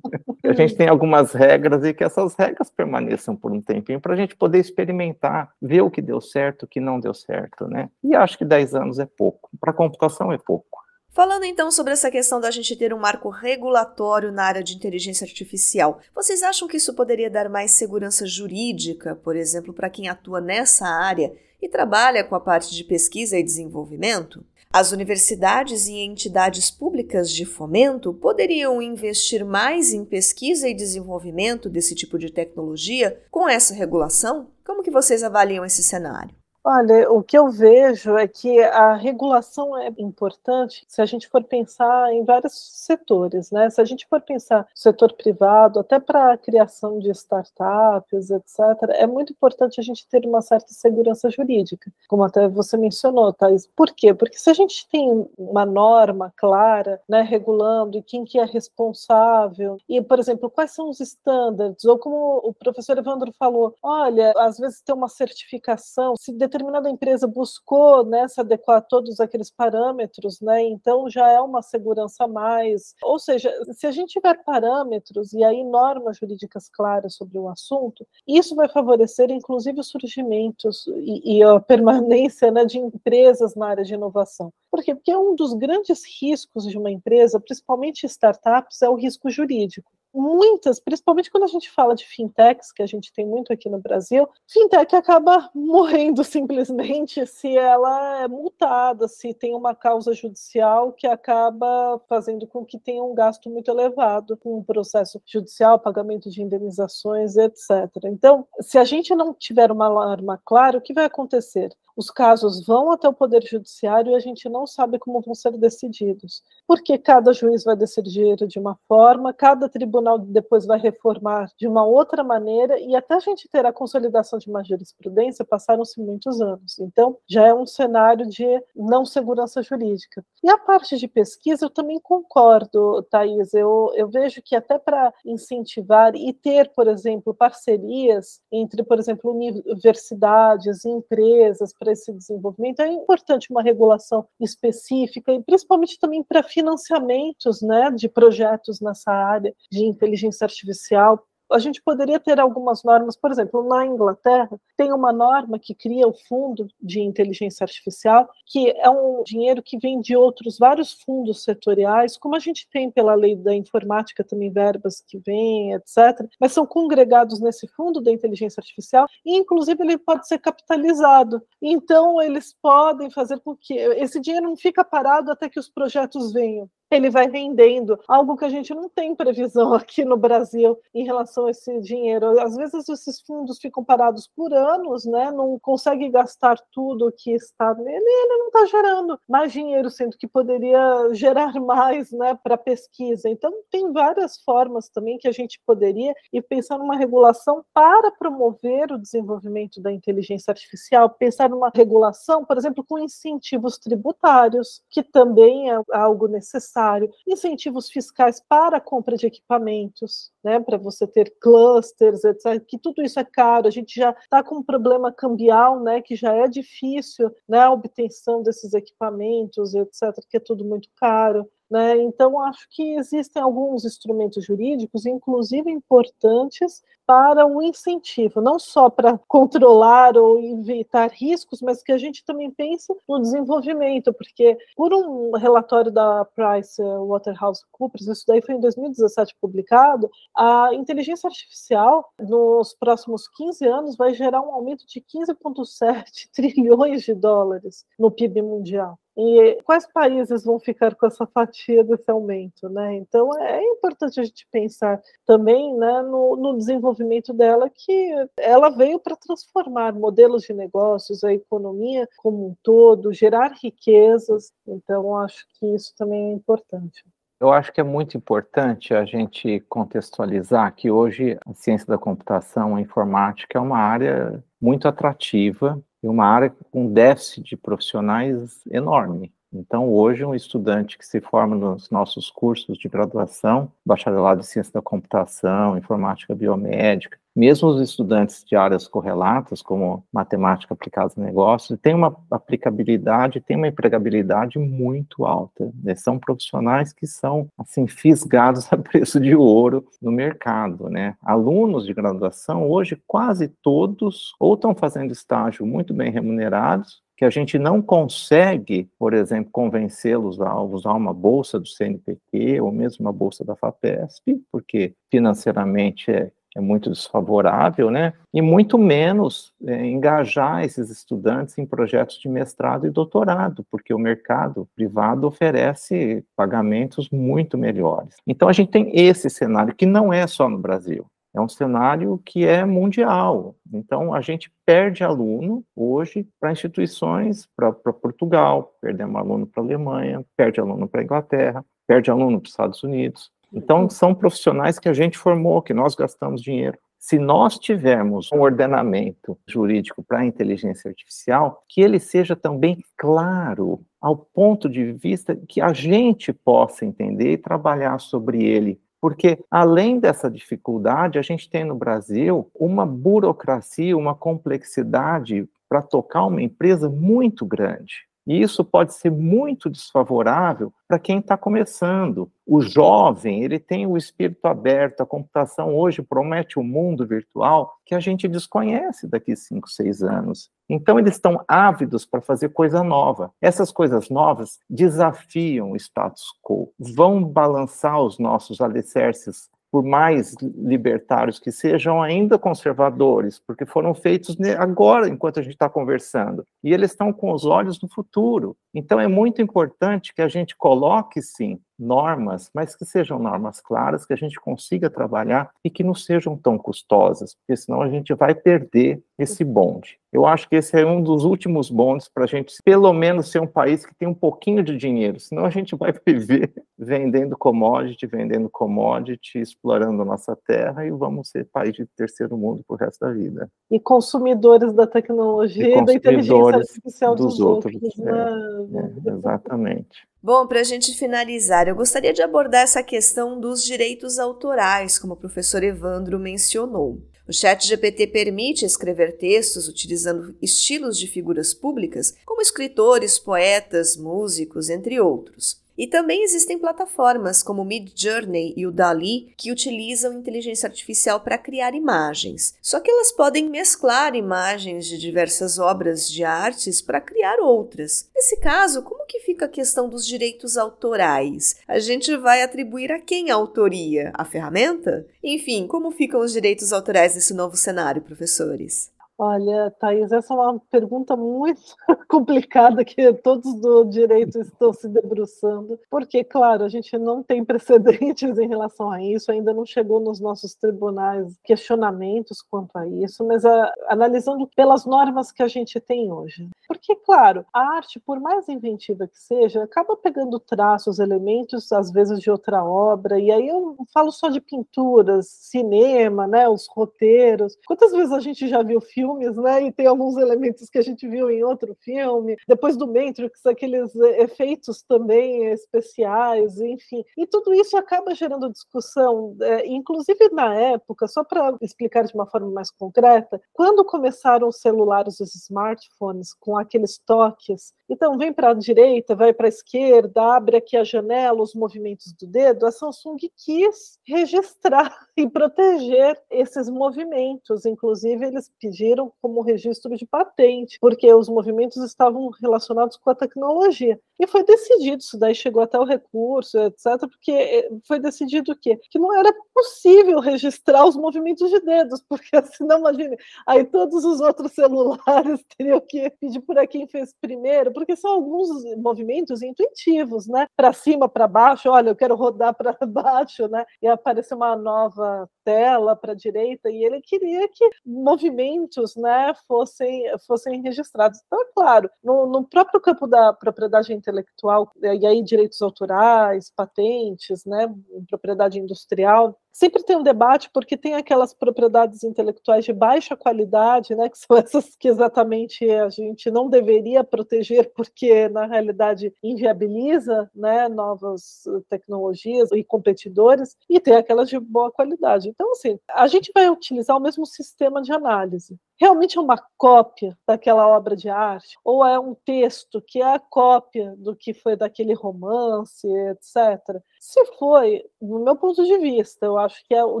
a gente tem algumas regras e que essas regras permaneçam por um tempinho para a gente poder experimentar, ver o que deu certo, o que não deu certo, né? E acho que 10 anos é pouco. Para a computação é pouco. Falando então sobre essa questão da gente ter um marco regulatório na área de inteligência artificial, vocês acham que isso poderia dar mais segurança jurídica, por exemplo, para quem atua nessa área e trabalha com a parte de pesquisa e desenvolvimento, as universidades e entidades públicas de fomento poderiam investir mais em pesquisa e desenvolvimento desse tipo de tecnologia com essa regulação? Como que vocês avaliam esse cenário? Olha, o que eu vejo é que a regulação é importante se a gente for pensar em vários setores, né? Se a gente for pensar no setor privado, até para a criação de startups, etc., é muito importante a gente ter uma certa segurança jurídica, como até você mencionou, Thais. Por quê? Porque se a gente tem uma norma clara, né, regulando quem que é responsável, e, por exemplo, quais são os estándares, ou como o professor Evandro falou, olha, às vezes tem uma certificação, se determinada empresa buscou né, se adequar a todos aqueles parâmetros, né, então já é uma segurança a mais. Ou seja, se a gente tiver parâmetros e aí normas jurídicas claras sobre o assunto, isso vai favorecer inclusive os surgimentos e, e a permanência né, de empresas na área de inovação. Por quê? Porque um dos grandes riscos de uma empresa, principalmente startups, é o risco jurídico. Muitas, principalmente quando a gente fala de fintechs, que a gente tem muito aqui no Brasil, fintech acaba morrendo simplesmente se ela é multada, se tem uma causa judicial que acaba fazendo com que tenha um gasto muito elevado com o processo judicial, pagamento de indenizações, etc. Então, se a gente não tiver uma norma clara, o que vai acontecer? Os casos vão até o Poder Judiciário e a gente não sabe como vão ser decididos, porque cada juiz vai decidir de uma forma, cada tribunal depois vai reformar de uma outra maneira, e até a gente ter a consolidação de uma jurisprudência passaram-se muitos anos. Então, já é um cenário de não segurança jurídica. E a parte de pesquisa, eu também concordo, Thais, eu, eu vejo que até para incentivar e ter, por exemplo, parcerias entre, por exemplo, universidades e empresas, para esse desenvolvimento, é importante uma regulação específica e principalmente também para financiamentos né, de projetos nessa área de inteligência artificial, a gente poderia ter algumas normas, por exemplo, na Inglaterra, tem uma norma que cria o fundo de inteligência artificial, que é um dinheiro que vem de outros vários fundos setoriais, como a gente tem pela lei da informática também verbas que vêm, etc. Mas são congregados nesse fundo da inteligência artificial e, inclusive, ele pode ser capitalizado. Então, eles podem fazer com que esse dinheiro não fica parado até que os projetos venham ele vai rendendo, algo que a gente não tem previsão aqui no Brasil em relação a esse dinheiro. Às vezes esses fundos ficam parados por anos, né? não consegue gastar tudo que está nele, ele não está gerando mais dinheiro, sendo que poderia gerar mais né, para pesquisa. Então, tem várias formas também que a gente poderia ir pensar numa regulação para promover o desenvolvimento da inteligência artificial, pensar numa regulação, por exemplo, com incentivos tributários, que também é algo necessário necessário, incentivos fiscais para a compra de equipamentos, né, para você ter clusters, etc., que tudo isso é caro, a gente já está com um problema cambial, né, que já é difícil, né, a obtenção desses equipamentos, etc., que é tudo muito caro. Né? Então, acho que existem alguns instrumentos jurídicos, inclusive importantes, para o incentivo, não só para controlar ou evitar riscos, mas que a gente também pense no desenvolvimento, porque por um relatório da Price Waterhouse Coopers, isso daí foi em 2017 publicado, a inteligência artificial nos próximos 15 anos vai gerar um aumento de 15,7 trilhões de dólares no PIB mundial. E quais países vão ficar com essa fatia desse aumento, né? Então é importante a gente pensar também né, no, no desenvolvimento dela, que ela veio para transformar modelos de negócios, a economia como um todo, gerar riquezas. Então acho que isso também é importante. Eu acho que é muito importante a gente contextualizar que hoje a ciência da computação, a informática, é uma área muito atrativa e uma área com déficit de profissionais enorme. Então, hoje, um estudante que se forma nos nossos cursos de graduação, bacharelado em ciência da computação, informática biomédica, mesmo os estudantes de áreas correlatas, como matemática aplicada a negócios, tem uma aplicabilidade, tem uma empregabilidade muito alta. Né? São profissionais que são, assim, fisgados a preço de ouro no mercado, né? Alunos de graduação, hoje, quase todos, ou estão fazendo estágio muito bem remunerados, que a gente não consegue, por exemplo, convencê-los a usar uma bolsa do CNPq ou mesmo uma bolsa da FAPESP, porque financeiramente é, é muito desfavorável, né? E muito menos é, engajar esses estudantes em projetos de mestrado e doutorado, porque o mercado privado oferece pagamentos muito melhores. Então a gente tem esse cenário que não é só no Brasil. É um cenário que é mundial. Então, a gente perde aluno hoje para instituições, para Portugal, perdemos aluno para a Alemanha, perde aluno para a Inglaterra, perde aluno para os Estados Unidos. Então, são profissionais que a gente formou, que nós gastamos dinheiro. Se nós tivermos um ordenamento jurídico para a inteligência artificial, que ele seja também claro, ao ponto de vista que a gente possa entender e trabalhar sobre ele porque, além dessa dificuldade, a gente tem no Brasil uma burocracia, uma complexidade para tocar uma empresa muito grande. E isso pode ser muito desfavorável para quem está começando. O jovem, ele tem o espírito aberto, a computação hoje promete um mundo virtual que a gente desconhece daqui a 5, 6 anos. Então, eles estão ávidos para fazer coisa nova. Essas coisas novas desafiam o status quo, vão balançar os nossos alicerces por mais libertários que sejam, ainda conservadores, porque foram feitos agora, enquanto a gente está conversando. E eles estão com os olhos no futuro. Então, é muito importante que a gente coloque, sim, normas, mas que sejam normas claras, que a gente consiga trabalhar e que não sejam tão custosas, porque senão a gente vai perder esse bonde. Eu acho que esse é um dos últimos bondes para a gente, pelo menos, ser um país que tem um pouquinho de dinheiro, senão a gente vai viver vendendo commodity, vendendo commodity, explorando a nossa terra e vamos ser país de terceiro mundo para o resto da vida. E consumidores da tecnologia e, e da inteligência artificial dos, dos outros. outros né? é, é, exatamente. Bom, para a gente finalizar, eu gostaria de abordar essa questão dos direitos autorais, como o professor Evandro mencionou. O Chat GPT permite escrever textos utilizando estilos de figuras públicas, como escritores, poetas, músicos, entre outros. E também existem plataformas como o Midjourney e o Dali que utilizam inteligência artificial para criar imagens. Só que elas podem mesclar imagens de diversas obras de artes para criar outras. Nesse caso, como que fica a questão dos direitos autorais? A gente vai atribuir a quem a autoria? A ferramenta? Enfim, como ficam os direitos autorais nesse novo cenário, professores? Olha, Thais, essa é uma pergunta muito complicada que todos do direito estão se debruçando, porque, claro, a gente não tem precedentes em relação a isso, ainda não chegou nos nossos tribunais questionamentos quanto a isso, mas a, ah, analisando pelas normas que a gente tem hoje. Porque, claro, a arte, por mais inventiva que seja, acaba pegando traços, elementos, às vezes, de outra obra, e aí eu falo só de pinturas, cinema, né, os roteiros. Quantas vezes a gente já viu filmes filmes, né? E tem alguns elementos que a gente viu em outro filme. Depois do Matrix, aqueles eh, efeitos também especiais, enfim. E tudo isso acaba gerando discussão, é, inclusive na época, só para explicar de uma forma mais concreta, quando começaram os celulares, os smartphones, com aqueles toques, então vem para a direita, vai para a esquerda, abre aqui a janela, os movimentos do dedo, a Samsung quis registrar e proteger esses movimentos. Inclusive, eles pediram como registro de patente, porque os movimentos estavam relacionados com a tecnologia. E foi decidido, isso daí chegou até o recurso, etc., porque eh, foi decidido o quê? Que não era possível registrar os movimentos de dedos, porque senão, imagine, aí todos os outros celulares teriam que pedir para quem fez primeiro, porque são alguns movimentos intuitivos, né? Para cima, para baixo, olha, eu quero rodar para baixo, né? E aparece uma nova tela para a direita, e ele queria que movimentos né, fossem, fossem registrados. Então, é claro, no, no próprio campo da propriedade intelectual, e aí direitos autorais, patentes, né, propriedade industrial, sempre tem um debate porque tem aquelas propriedades intelectuais de baixa qualidade, né, que são essas que exatamente a gente não deveria proteger porque na realidade inviabiliza, né, novas tecnologias e competidores, e tem aquelas de boa qualidade. Então, assim, a gente vai utilizar o mesmo sistema de análise. Realmente é uma cópia daquela obra de arte ou é um texto que é a cópia do que foi daquele romance, etc. Se foi, no meu ponto de vista, eu acho que é, o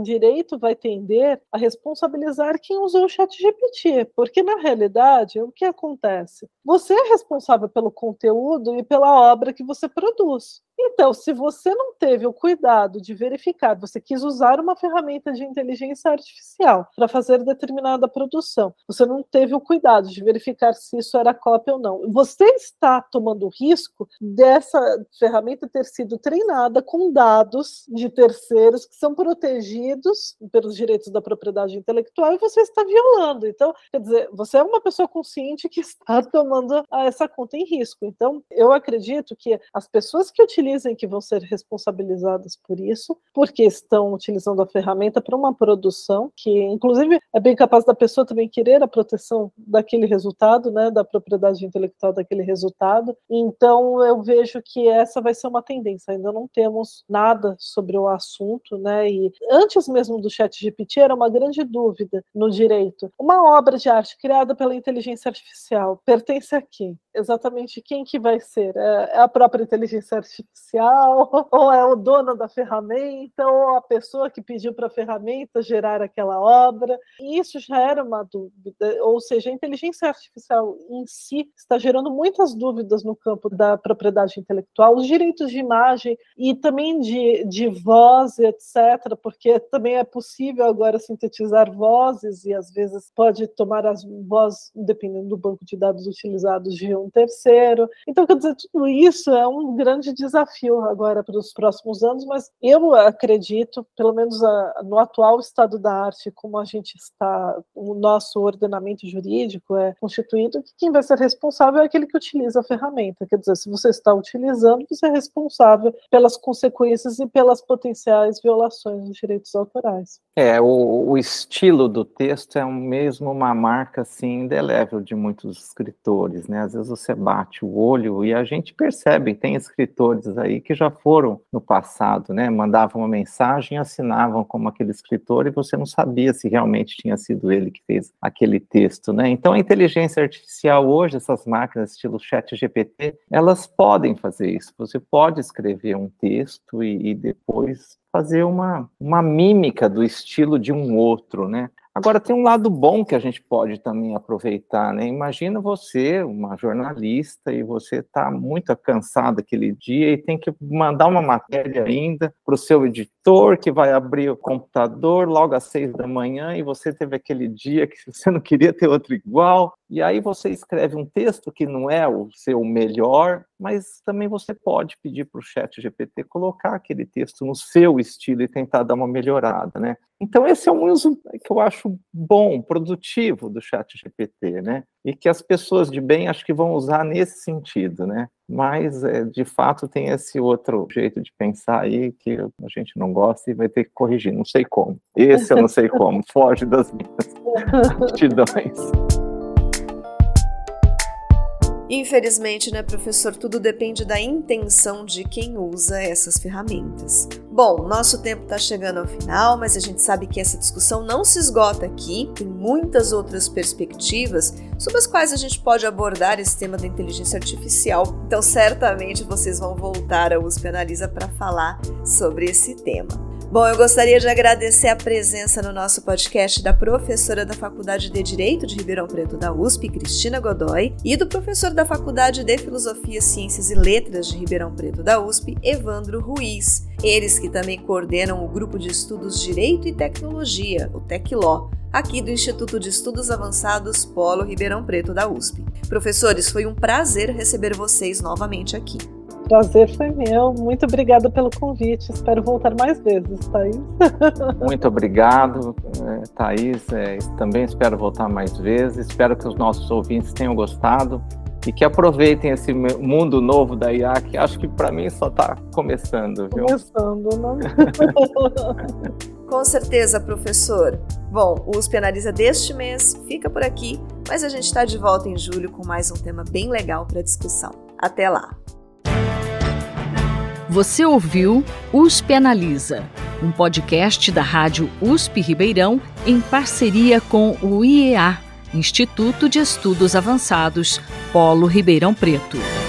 direito vai tender a responsabilizar quem usou o chat GPT, porque na realidade, o que acontece? Você é responsável pelo conteúdo e pela obra que você produz. Então, se você não teve o cuidado de verificar, você quis usar uma ferramenta de inteligência artificial para fazer determinada produção, você não teve o cuidado de verificar se isso era cópia ou não, você está tomando o risco dessa ferramenta ter sido treinada com dados de terceiros que são protegidos pelos direitos da propriedade intelectual e você está violando. Então, quer dizer, você é uma pessoa consciente que está tomando essa conta em risco. Então, eu acredito que as pessoas que utilizem que vão ser responsabilizadas por isso, porque estão utilizando a ferramenta para uma produção que, inclusive, é bem capaz da pessoa também querer a proteção daquele resultado, né, da propriedade intelectual daquele resultado. Então, eu vejo que essa vai ser uma tendência. Ainda não temos nada sobre o assunto, né? E antes mesmo do Chat GPT era uma grande dúvida no direito. Uma obra de arte criada pela inteligência artificial pertence a quem? Exatamente quem que vai ser? É, é a própria inteligência artificial ou é o dono da ferramenta, ou a pessoa que pediu para a ferramenta gerar aquela obra. E isso já era uma dúvida, ou seja, a inteligência artificial em si está gerando muitas dúvidas no campo da propriedade intelectual, os direitos de imagem e também de, de voz, etc., porque também é possível agora sintetizar vozes e às vezes pode tomar as vozes, dependendo do banco de dados utilizados, de um terceiro. Então, quer dizer, tudo isso é um grande desafio agora para os próximos anos, mas eu acredito, pelo menos a, no atual estado da arte, como a gente está, o nosso ordenamento jurídico é constituído, que quem vai ser responsável é aquele que utiliza a ferramenta. Quer dizer, se você está utilizando, você é responsável pelas consequências e pelas potenciais violações dos direitos autorais. É, o, o estilo do texto é mesmo uma marca assim indelével de muitos escritores, né? Às vezes você bate o olho e a gente percebe, tem escritores aí que já foram no passado, né? Mandavam uma mensagem, assinavam como aquele escritor e você não sabia se realmente tinha sido ele que fez aquele texto, né? Então a inteligência artificial hoje, essas máquinas estilo Chat GPT, elas podem fazer isso. Você pode escrever um texto e, e depois fazer uma, uma mímica do estilo de um outro, né? Agora, tem um lado bom que a gente pode também aproveitar, né? Imagina você, uma jornalista, e você está muito cansado aquele dia e tem que mandar uma matéria ainda para o seu editor, que vai abrir o computador logo às seis da manhã, e você teve aquele dia que você não queria ter outro igual, e aí você escreve um texto que não é o seu melhor, mas também você pode pedir para o chat GPT colocar aquele texto no seu estilo e tentar dar uma melhorada, né? Então esse é um uso que eu acho bom, produtivo do chat GPT, né? E que as pessoas de bem acho que vão usar nesse sentido, né? Mas é, de fato tem esse outro jeito de pensar aí que a gente não gosta e vai ter que corrigir, não sei como. Esse eu não sei como, foge das minhas aptidões. Infelizmente, né, professor, tudo depende da intenção de quem usa essas ferramentas. Bom, nosso tempo está chegando ao final, mas a gente sabe que essa discussão não se esgota aqui, tem muitas outras perspectivas sobre as quais a gente pode abordar esse tema da inteligência artificial. Então, certamente vocês vão voltar a USP Analisa para falar sobre esse tema. Bom, eu gostaria de agradecer a presença no nosso podcast da professora da Faculdade de Direito de Ribeirão Preto da USP, Cristina Godoy, e do professor da Faculdade de Filosofia, Ciências e Letras de Ribeirão Preto da USP, Evandro Ruiz. Eles que também coordenam o grupo de estudos Direito e Tecnologia, o TecLó, aqui do Instituto de Estudos Avançados Polo Ribeirão Preto da USP. Professores, foi um prazer receber vocês novamente aqui. Prazer foi meu. Muito obrigada pelo convite. Espero voltar mais vezes, Thaís. Muito obrigado, é, Thaís. É, também espero voltar mais vezes. Espero que os nossos ouvintes tenham gostado e que aproveitem esse mundo novo da IA, que acho que para mim só está começando. Viu? Começando, né? Com certeza, professor. Bom, o USP Analisa deste mês fica por aqui, mas a gente está de volta em julho com mais um tema bem legal para discussão. Até lá! Você ouviu USP Analisa, um podcast da Rádio USP Ribeirão em parceria com o IEA, Instituto de Estudos Avançados, Polo Ribeirão Preto.